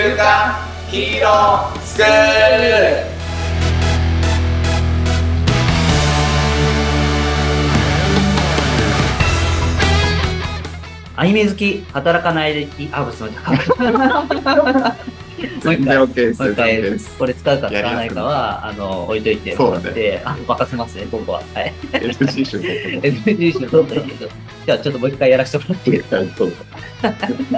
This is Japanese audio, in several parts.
週刊ヒーロースクールアニメ好き、働かない歴、あ、すみません。もう一回、もう OK です一回全然ですこれ使うか使わないかは、あの、置いといてもらって、あ、任せますね、ここは。はい。NG 集取ったらいいけど。じゃあ、ちょっともう一回やらせてもらっていいですか？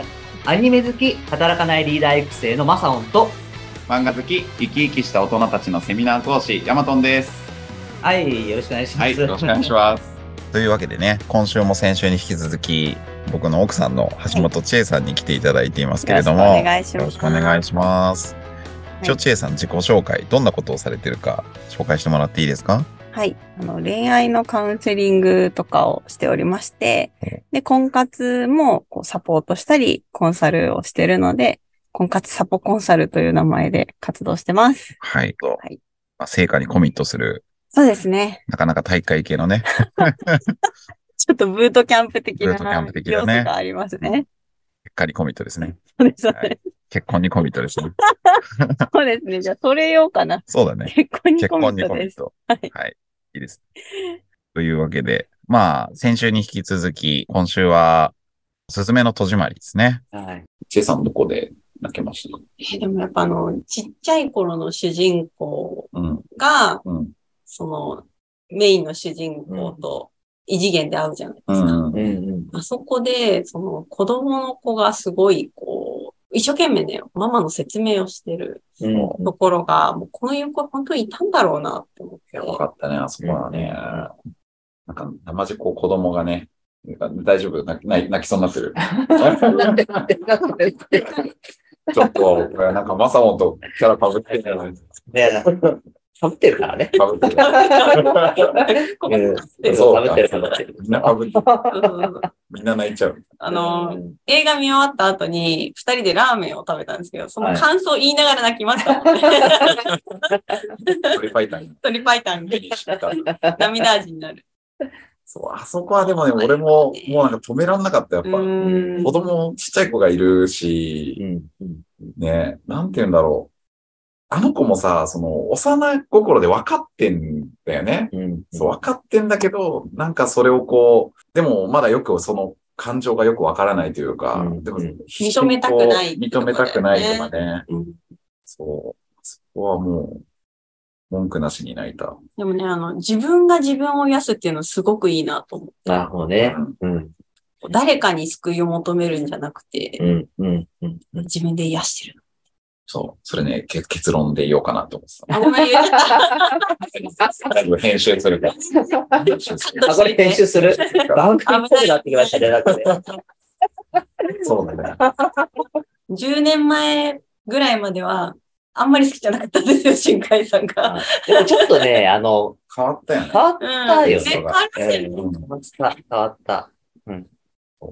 アニメ好き、働かないリーダー育成のマサオンと、漫画好き生き生きした大人たちのセミナー講師ヤマトンです。はい、よろしくお願いします。はいよろしくお願いします。というわけでね、今週も先週に引き続き、僕の奥さんの橋本千恵さんに来ていただいていますけれども、よろしくお願いします。よろしくお願いします。い。一応千恵さん自己紹介、どんなことをされてるか紹介してもらっていいですか？はい。あの、恋愛のカウンセリングとかをしておりましてうん、で、婚活もこうサポートしたり、コンサルをしてるので、婚活サポコンサルという名前で活動してます。はい。はいまあ、成果にコミットする、そうですね。なかなか大会系のね、ちょっとブートキャンプ的な要素がありますね。結果にコミットですね。そうです、そうはいです。結婚にコミットですね。そうですね。じゃあ、それようかな。そうだね。結婚にコミットです。コミット。はいはい。いいです。というわけで、まあ、先週に引き続き、今週は、すずめの戸締まりですね。はい。チェさんどこで泣けました？かえでもやっぱあの、ちっちゃい頃の主人公うんが、うんその、メインの主人公と異次元で会うじゃないですか。うんうんうん。あそこで、その子供の子がすごい、こう、一生懸命ね、ママの説明をしてるうんところが、もうこの横本当にいたんだろうなって思って。いや、わかったね、あそこはね。なんか、生地こう子供がね、大丈夫？泣き泣き泣きそうになってる。なんでなんでなんでちょっと、なんかマサオンとキャラ被ってんじゃないねかぶってるからね。被ってる。かぶってるかぶってる。みんな被ってる。うんみんな泣いちゃう。あの、映画見終わった後に、二人でラーメンを食べたんですけど、その感想を言いながら泣きましたもんね。トリファイターに鳥パイタン。涙味になる。そう、あそこはでもね、俺ももうなんか止めらんなかった、やっぱ。うん子供、ちっちゃい子がいるし、ね、なんて言うんだろう。あの子もさ、その、幼心で分かってんだよね。うんそう、分かってんだけど、なんかそれをこう、でもまだよくその感情がよく分からないというか、うんでも認めたくない認めたくないとかね。うんそう。そこはもう、文句なしに泣いた。でもね、あの、自分が自分を癒すっていうのすごくいいなと思って。なるほどね。うん。誰かに救いを求めるんじゃなくて、うん。うん。うん。自分で癒してる。そう。それね、け結論で言おうかなと思ってあ、ごめん。だいぶ編集するから。編集するあ、これ編集する。っぽくなってきましたね、なんかね。そうだね。10年前ぐらいまでは、あんまり好きじゃなかったんですよ、新海さんが。でもちょっとね、あの、変わったよね変。わっうん。たよ。うん変わった、変わった。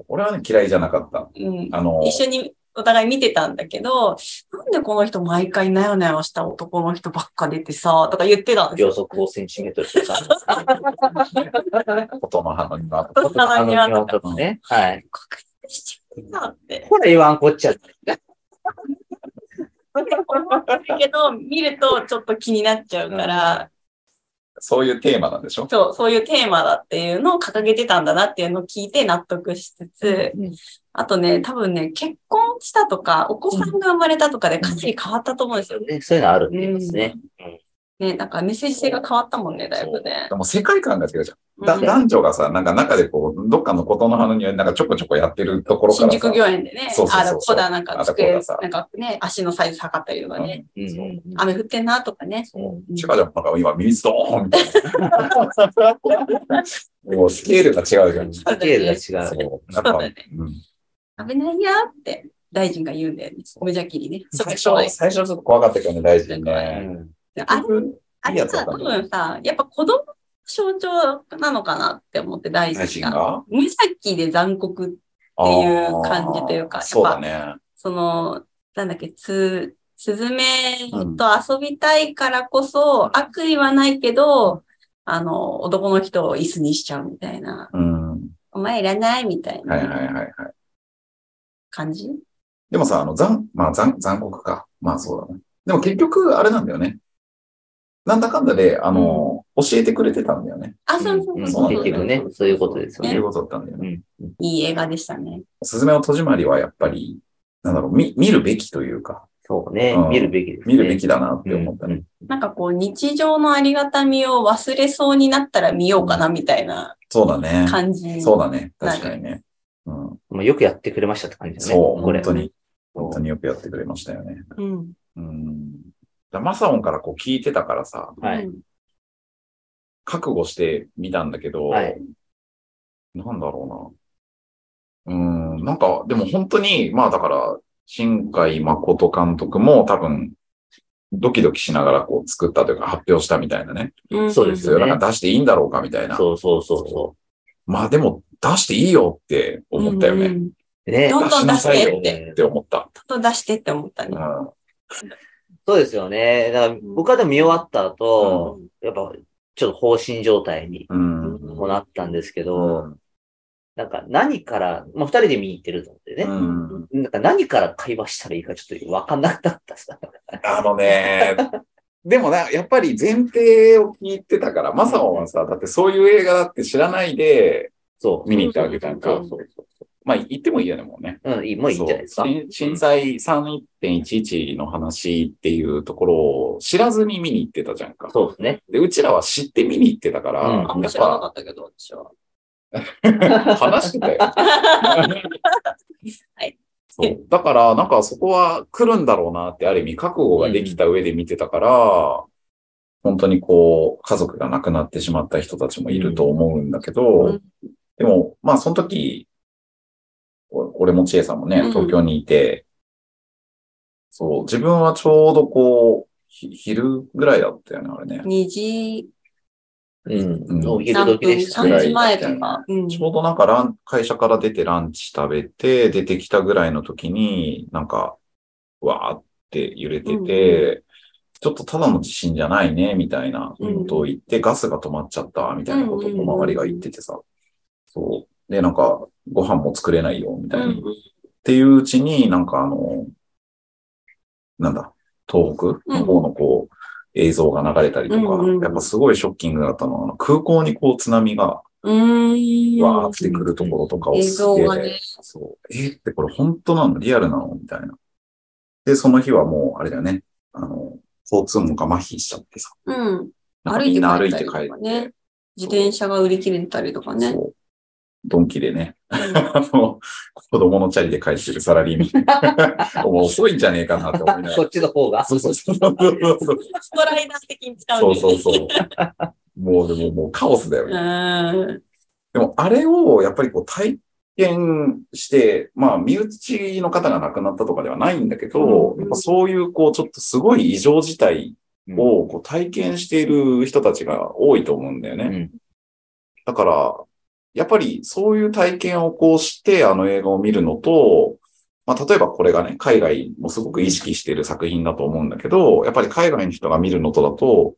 俺はね、嫌いじゃなかった。うん。あの、一緒にお互い見てたんだけど、なんでこの人毎回なよなよした男の人ばっか出てさ、とか言ってたんですよ。秒速5センチメートルとか。ことの葉の庭。大人にはあのとかね。はい。確認しちゃって。これ言わんこっちゃ。だけど、見るとちょっと気になっちゃうから、そういうテーマなんでしょ？そう、そういうテーマだっていうのを掲げてたんだなっていうのを聞いて納得しつつ、あとね、多分ね、結婚したとか、お子さんが生まれたとかでかなり変わったと思うんですよ。ね、そういうのあるって言いますね。ね、なんかメッセージ性が変わったもんね、だいぶねで。も世界観が違うじゃん。だうん男女がさ、なんか中でこう、どっかのことの葉の庭になんかちょこちょこやってるところからさ。新宿御苑でね、そうそうそうあだこだなんか机なんかね、足のサイズ測ったりとかね、うんうん雨降ってんなとかね。違うじゃん。なんか今、ミスドーンみたいな。もうスケールが違うじゃん。スケールが違う。そう。やっぱ、そうだねうん危ないやって大臣が言うんだよね。無邪気にね。最初、最初ちょっと怖かったけどね、大事にうね。んあれ、あれさ、多。分さ、やっぱ子供の象徴なのかなって思って大大臣が。無邪気で残酷っていう感じというかそうだね。その、なんだっけ、つ、スズメと遊びたいからこそ、悪意はないけど、あの、男の人を椅子にしちゃうみたいな。うん。お前いらないみたいはいはいなはいはい。感じ？でもさ、あの、残、まあ残、残酷か。まあそうだね。でも結局、あれなんだよね。なんだかんだで、あの、教えてくれてたんだよね。あ、そうそううんそうそう。結局ね、そういうことですよねそういう。ことだったんだよね。うん。いい映画でしたね。すずめの戸締まりはやっぱり、なんだろう、見、見るべきというか、そうねう。ん見るべきですね。見るべきだなって思ったね。うんなんかこう、日常のありがたみを忘れそうになったら見ようかな、みたいなそうだね。感じ。そうだね。確かにね。うん。まあ、よくやってくれましたって感じですね。そう、これ本当に。本当によくやってくれましたよね。うん。うん。だマサオンからこう聞いてたからさ、はいうん覚悟してみたんだけど、はいなんだろうな。うん、なんか、でも本当に、まあだから、新海誠監督も多分、ドキドキしながらこう作ったというか発表したみたいなね。うんそうですよねなんか出していいんだろうかみたいな。そうそうそうそまあでも出していいよって思ったよね。うんうんう。ねどんどん出してって。って思った。ちょっと出してって思ったね。うん。そうですよね。だから僕はでも見終わった後、やっぱちょっと放心状態にうん。もなったんですけうど、ん。なんか何から、まあ二人で見に行ってるのでね、うんなんか何から会話したらいいかちょっとわかんなかったさ。あのね、でもな、やっぱり前提を聞いてたから、マサオンはさ、だってそういう映画だって知らないでそう。見に行ったわけじゃんかそう。そうそうそまあ言ってもいいよね、もうね。う。うん、いい、もういいんじゃないですか。震震災3.11の話っていうところを知らずに見に行ってたじゃんか。そうですね。で、うちらは知って見に行ってたから、うんあんま知らなかぱったけど、私は。話してたよ。はい。そう。だから、なんかそこは来るんだろうなって、ある意味覚悟ができた上で見てたから、本当にこう、家族が亡くなってしまった人たちもいると思うんだけど、うんでも、まあその時、お俺も千恵さんもねうん、東京にいて、そう、自分はちょうどこう、ひ昼ぐらいだったよね、あれね。2時うん。うんお昼何分、時でしたぐら3いね。時前とか。うんちょうどなんかラン、会社から出てランチ食べて、出てきたぐらいの時に、なんか、わーって揺れてて、ちょっとただの地震じゃないね、みたいなことを言って、ガスが止まっちゃった、みたいなことを周りが言っててさ。そう。で、なんか、ご飯も作れないよ、みたいな。うんっていううちに、なんかあの、なんだ、東北？の方のこう、映像が流れたりとか、うんうんやっぱすごいショッキングだったのは、あの空港にこう津波がうーん。わーってくるところとかを映すげえ、ね。そう、え？ーってこれ本当なの？リアルなの？みたいな。で、その日はもう、あれだよね、あの、交通網が麻痺しちゃってさ、うん。なんか歩いてみんな歩いて帰って、ね。自転車が売り切れたりとかね。そう、ドンキでね、子供のチャリで帰ってるサラリーマン。もう遅いんじゃねえかなって思いながこら。っちの方が。そうそうそう。ストライダー的に使うそうね。そうそう。もうでももうカオスだよね。うん。でもあれをやっぱりこう体験して、まあ身内の方が亡くなったとかではないんだけど、うんそういうこうちょっとすごい異常事態をこう体験している人たちが多いと思うんだよね。うん。だから、やっぱりそういう体験をこうしてあの映画を見るのと、まあ例えばこれがね、海外もすごく意識している作品だと思うんだけど、やっぱり海外の人が見るのとだと、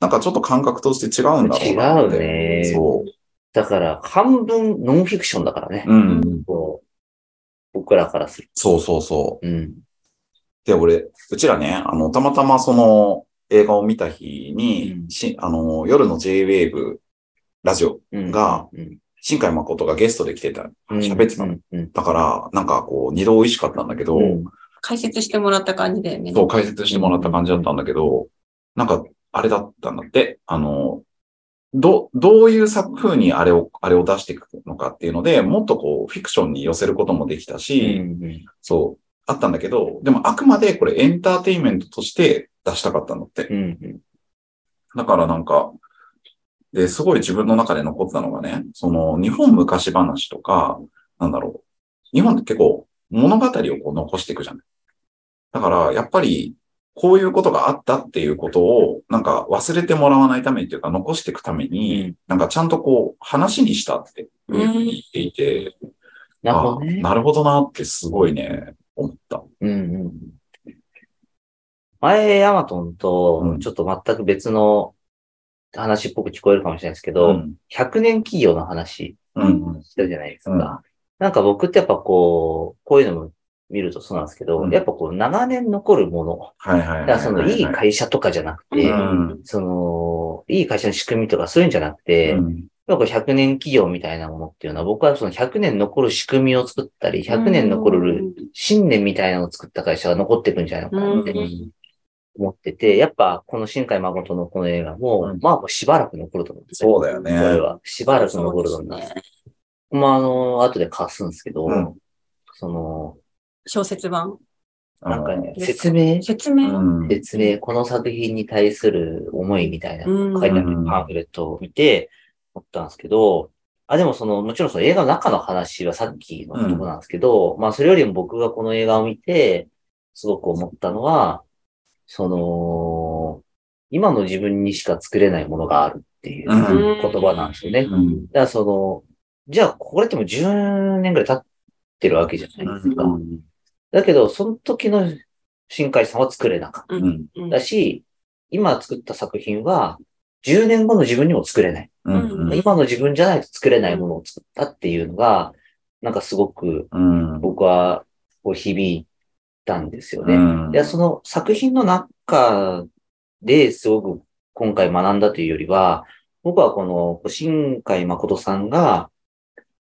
なんかちょっと感覚として違うんだろうな。違うねそう。だから、半分ノンフィクションだからね。うん。こう僕らからする。そうそうそう。うん。で、俺、うちらね、あの、たまたまその映画を見た日に、うんしあの、夜の J-Wave ラジオ、うんが、うん新海誠がゲストで来てた。うん喋ってたの。うん。だから、なんかこう、二度美味しかったんだけど、うん解説してもらった感じだよね。そう、解説してもらった感じだったんだけど、なんか、あれだったんだって、あの、ど、どういう作風にあれを、あれを出していくのかっていうので、もっとこう、フィクションに寄せることもできたし、うんそう、あったんだけど、でもあくまでこれエンターテインメントとして出したかったんだって。うんうんだからなんか、で、すごい自分の中で残ってたのがね、その日本昔話とか、なんだろう。日本って結構物語をこう残していくじゃん。だから、やっぱり、こういうことがあったっていうことを、なんか忘れてもらわないためにっていうか、残していくために、うんなんかちゃんとこう、話にしたっていうふうに言っていて、なるほどねあ。なるほどなってすごいね、思った。うんうん。前、ヤマトンうとん、ちょっと全く別の話っぽく聞こえるかもしれないですけど、うん。100年企業の話うん。したじゃないですか。うんなんか僕ってやっぱこう、こういうのも見るとそうなんですけど、うんやっぱこう長年残るもの。はいはいはいはい。だからそのいい会社とかじゃなくて、うんその、いい会社の仕組みとかそういうんじゃなくて、うんやっぱ100年企業みたいなものっていうのは、僕はその100年残る仕組みを作ったり、100年残る信念みたいなのを作った会社が残っていくんじゃないのかなってうん思ってて、やっぱこの新海誠のこの映画も、うん。まあもうしばらく残ると思うんですよ。そうだよね。これは。しばらく残ると思うですね。まああの、後で貸すんですけど、うん。その、小説版？なんかね、うん。説明？説明？うん。説明、この作品に対する思いみたいなうん。書いてあるパンフレットを見て思ったんですけど、あ、でもその、もちろんその映画の中の話はさっきのとこなんですけど、まあそれよりも僕がこの映画を見て、すごく思ったのは、その、今の自分にしか作れないものがあるっていううん。言葉なんですよね。だかうんらその、じゃあこれってもう10年ぐらい経ってるわけじゃないですか。だけど、その時の新海さんは作れなかっうん。うん。たし、今作った作品は、10年後の自分にも作れない。うん。今の自分じゃないと作れないものを作ったっていうのが、なんかすごくうん。僕はこう響いたんですよね。うん。いや、その作品の中ですごく今回学んだというよりは、僕はこの新海誠さんが、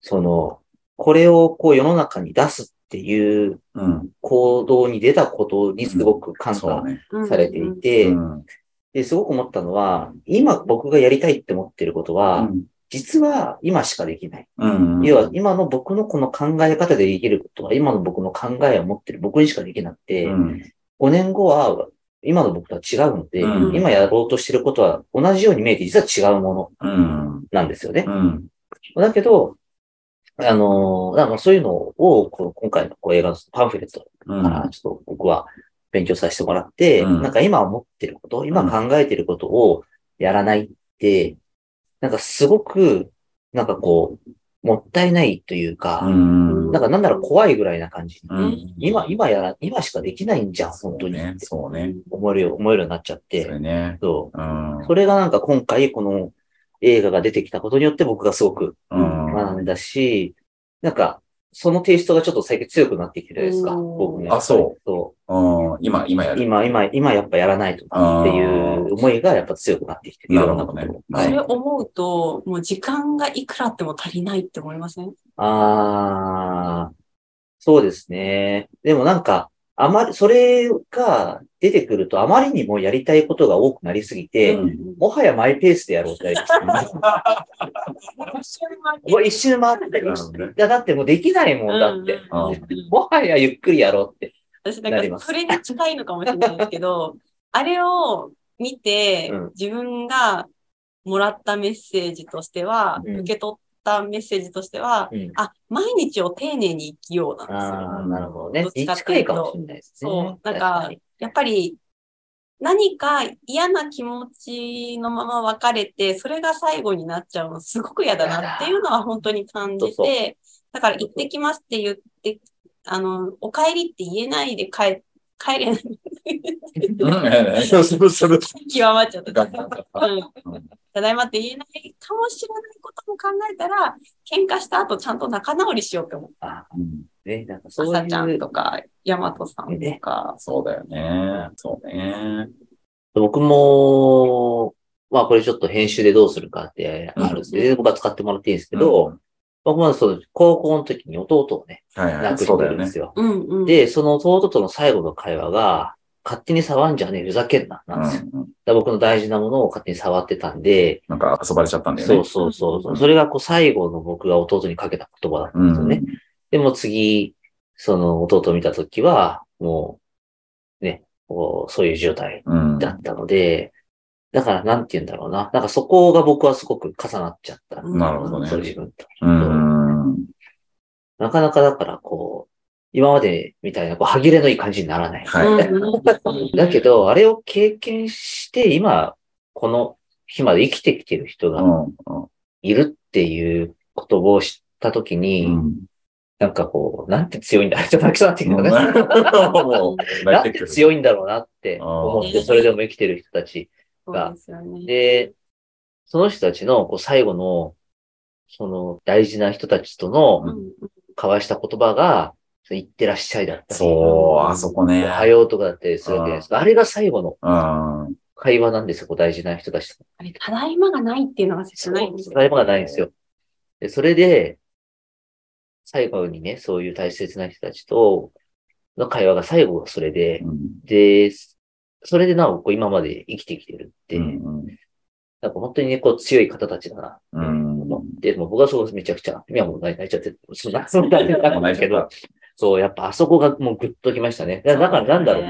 その、これをこう世の中に出すっていううん。行動に出たことにすごく感謝そうね。されていて、うん。で、すごく思ったのは、今僕がやりたいって思ってることは、実は今しかできない。うん。要は、今の僕のこの考え方でできることは、今の僕の考えを持ってる僕にしかできなくて、うん。5年後は今の僕とは違うので、うん。今やろうとしてることは同じように見えて実は違うものうん。なんですよね。うん。だけど、あのーだからそういうのを、この今回のこう映画のパンフレットうんからちょっと僕は勉強させてもらって、うん。なんか今思ってること、今考えてることをやらないって、なんかすごく、なんかこう、もったいないというか、うんなんかなんなら怖いぐらいな感じ。うん今、今やら、今しかできないんじゃん、本当に。ねそうね。思えるよ、思えるようになっちゃっそれて。ね。そううんそれがなんか今回この映画が出てきたことによって僕がすごくうん学んだし、なんか、そのテイストがちょっと最近強くなってきてるですか。うん僕ね。あそうそうん今、今やう。る。今、今、今やっぱやらないとっていう思いがやっぱ強くなってきてる。なるほどねいろんなことをはいそれ。思うと、もう時間がいくらあっても足りないって思いません？ああ、そうですね。でもなんか、あまり、それが出てくるとあまりにもやりたいことが多くなりすぎて、うん。もはやマイペースでやろうってなり 一周回っていや、だってもうできないもんだって。うんうんもはやゆっくりやろうって。私、なんかそれに近いのかもしれないですけど、あれを見てうん、自分がもらったメッセージとしては、うん。受け取ったメッセージとしては、うん、あ、毎日を丁寧に生きようなんですよ。なるほどねどっ。ちかって近いうといかもしれないですね。そうなんかやっぱり何か嫌な気持ちのまま別れて、それが最後になっちゃうのすごく嫌だなっていうのは本当に感じて、だから行ってきますって言って、あの、お帰りって言えないで帰、帰れない。うんそうそうそう。極まっちゃった。たうんただいまって言えないかもしれないことも考えたら、喧嘩した後ちゃんと仲直りしようって思う。あうんね、なんかそう朝ちゃんいうとか、大和さんとか。そうだよね。そうね。僕も、まあこれちょっと編集でどうするかってあるんですけど、僕は使ってもらっていいんですけど、僕もそう、高校の時に弟をね、はいはい。亡くしてるんです。よ。うんうん。で、その弟との最後の会話が、勝手に触んじゃねえ、ふざけんな、なんですよ。うんうんだ僕の大事なものを勝手に触ってたんで、なんか遊ばれちゃったんだよね。そうそうそうそう。それがこう最後の僕が弟にかけた言葉だったんですよね。でも次、その弟を見たときは、もう、ね、こうそういう状態うん。うん。だったので、だからなんて言うんだろうな。なんかそこが僕はすごく重なっちゃった。なるほどねそう自分と。うん。なかなかだからこう、今までみたいなこう歯切れのいい感じにならない。はい。うんだけど、あれを経験して、今、この日まで生きてきてる人がうん。いるっていうことを知ったときに、うん。なんかこう、なんて強いんだちょっと泣きそうになってきたね。なんて強い。いんだろうなって思って、それでも生きてる人たち。そうでね。で、その人たちのこう最後の、その大事な人たちとのうん交わした言葉が、行ってらっしゃいだったり、そう、あそこね。おはようとかだったりするわけじゃないですか。あれが最後のうん。会話なんですよ、こう大事な人たちと。あれ、ただいまがないっていうのが切ないんですよ。誰もがないんですよ。で、それで、最後にね、そういう大切な人たちとの会話が最後がそれで、うんで、それでなおこう今まで生きてきてるって、うんなんか本当にね、こう強い方たちだなうん思って、もう僕はそうめちゃくちゃ、今もう泣いちゃって、そんな、そんな、なんですけど、そう、やっぱあそこがもうグッときましたね。だだからなんだろう、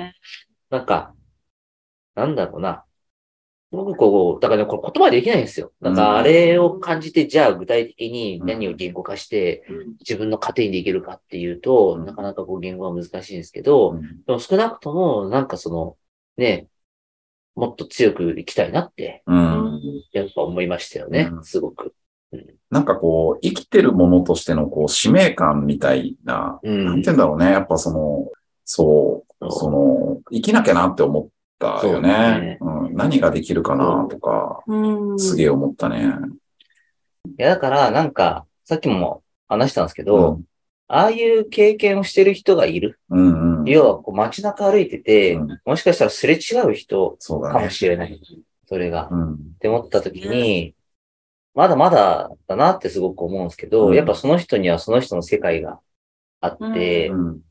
なんか、なんだろうな。僕こう、だからね、これ言葉できないんですよ。なんかあれを感じて、じゃあ具体的に何を言語化してうん自分の糧にできるかっていうと、うんなかなかこう言語は難しいんですけど、うんでも少なくとも、なんかその、ね、もっと強く生きたいなって、うん。やっぱ思いましたよねう、んすごく。なんかこう、生きてるものとしてのこう、使命感みたいな、うんなんて言うんだろうね。やっぱその、そう、その、生きなきゃなって思ったよね。うん、何ができるかなとか、うん。すげえ思ったね。いや、だから、なんか、さっきも話したんですけうど、んああいう経験をしてる人がいる。うんうん。要は、こう街中歩いてて、うんもしかしたらすれ違う人かもそうだね。しれない。それが。うん。って思った時に、まだまだだなってすごく思うんですけど、うんやっぱその人にはその人の世界があって、うん。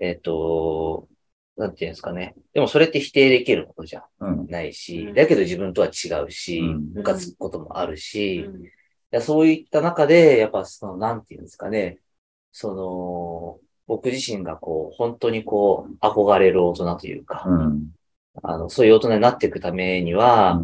えっ、と、なんていうんですかね。でもそれって否定できることじゃうん。ないしう、んだけど自分とは違うしうん、ムカつくこともあるし、うんいやそういった中で、やっぱその、なんていうんですかね、その、僕自身がこう、本当にこう、憧れる大人というか、うん。あの、そういう大人になっていくためには、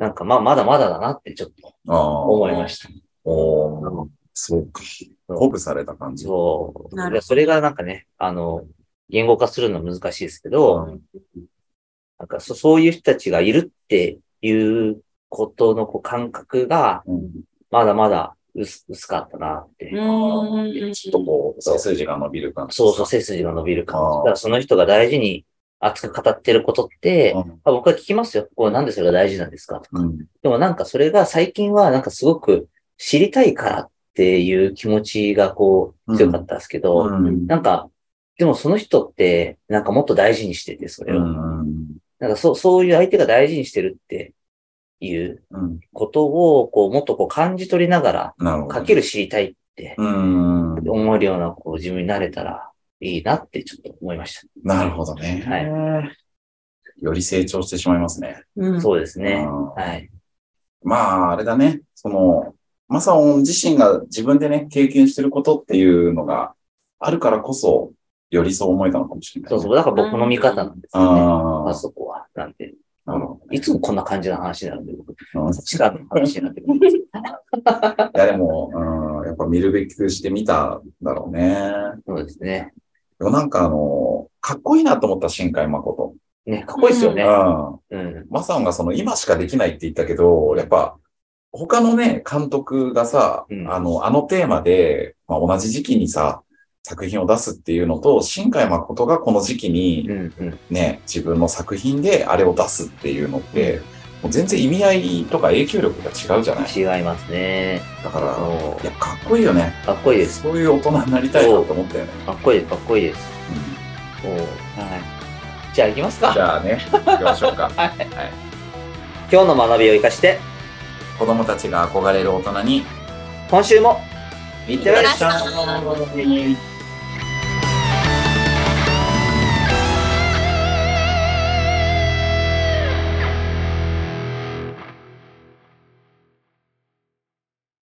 なんかまあ、まだまだだなってちょっとああ。思いました。おーそうか。鼓舞された感じ。そう。それがなんかね、あの、言語化するのは難しいですけど、なんかそそういう人たちがいるっていうことのこう感覚が、うん。まだまだ薄薄かったなって。うん。ちょっとこう、背筋が伸びる感じ。そうそう、背筋が伸びる感じ。だからその人が大事に熱く語ってることって、うんあ僕は聞きますよ。こうなんでそれが大事なんですか？とか。うん。でもなんかそれが最近はなんかすごく知りたいからっていう気持ちがこう強かったんですけど、うん。なんか、でもその人ってなんかもっと大事にしてて、それを。うん。なんかそう、そういう相手が大事にしてるっていううん。ことをこうもっとこう感じ取りながら。かける知りたいってうん。思えるようなこう自分になれたらいいなってちょっと思いましなるほどね。はより成長してしまいますね。うんた。そうですね。うんはい。まあ、あれだね。その、マサオン自身が自分でね、経験してることっていうのがあるからこそ、よりそう思えたのかもしれない、そうそう。だから僕の味方なんですよね。あああ、そこは。なんで。なるほどねいつもこんな感じの話になるんで、僕。違う話になってくる。や、でも、うん、やっぱ見るべきして見たんだろうね。そうですね。でもなんかあの、かっこいいなと思った新海誠。ね、かっこいいですよね。うん。うん。マサオンがその今しかできないって言ったけど、やっぱ他のね、監督がさ、うんあの、あのテーマで、まあ、同じ時期にさ、作品を出すっていうのと、新海誠がこの時期うにん。うん。ね、自分の作品であれを出すっていうのって、もう全然意味合いとか影響力が違うじゃない違いますね。だから、そうやかっこいいよね。かっこいいです。そういう大人になりたいなと思ったよね。かっこいいです。かっこいいです。うんおはい。じゃあ行きますか。じゃあね、行きましょうか。はい。今日の学びを生かして、子供たちが憧れる大人に、今週も、いってらっしゃい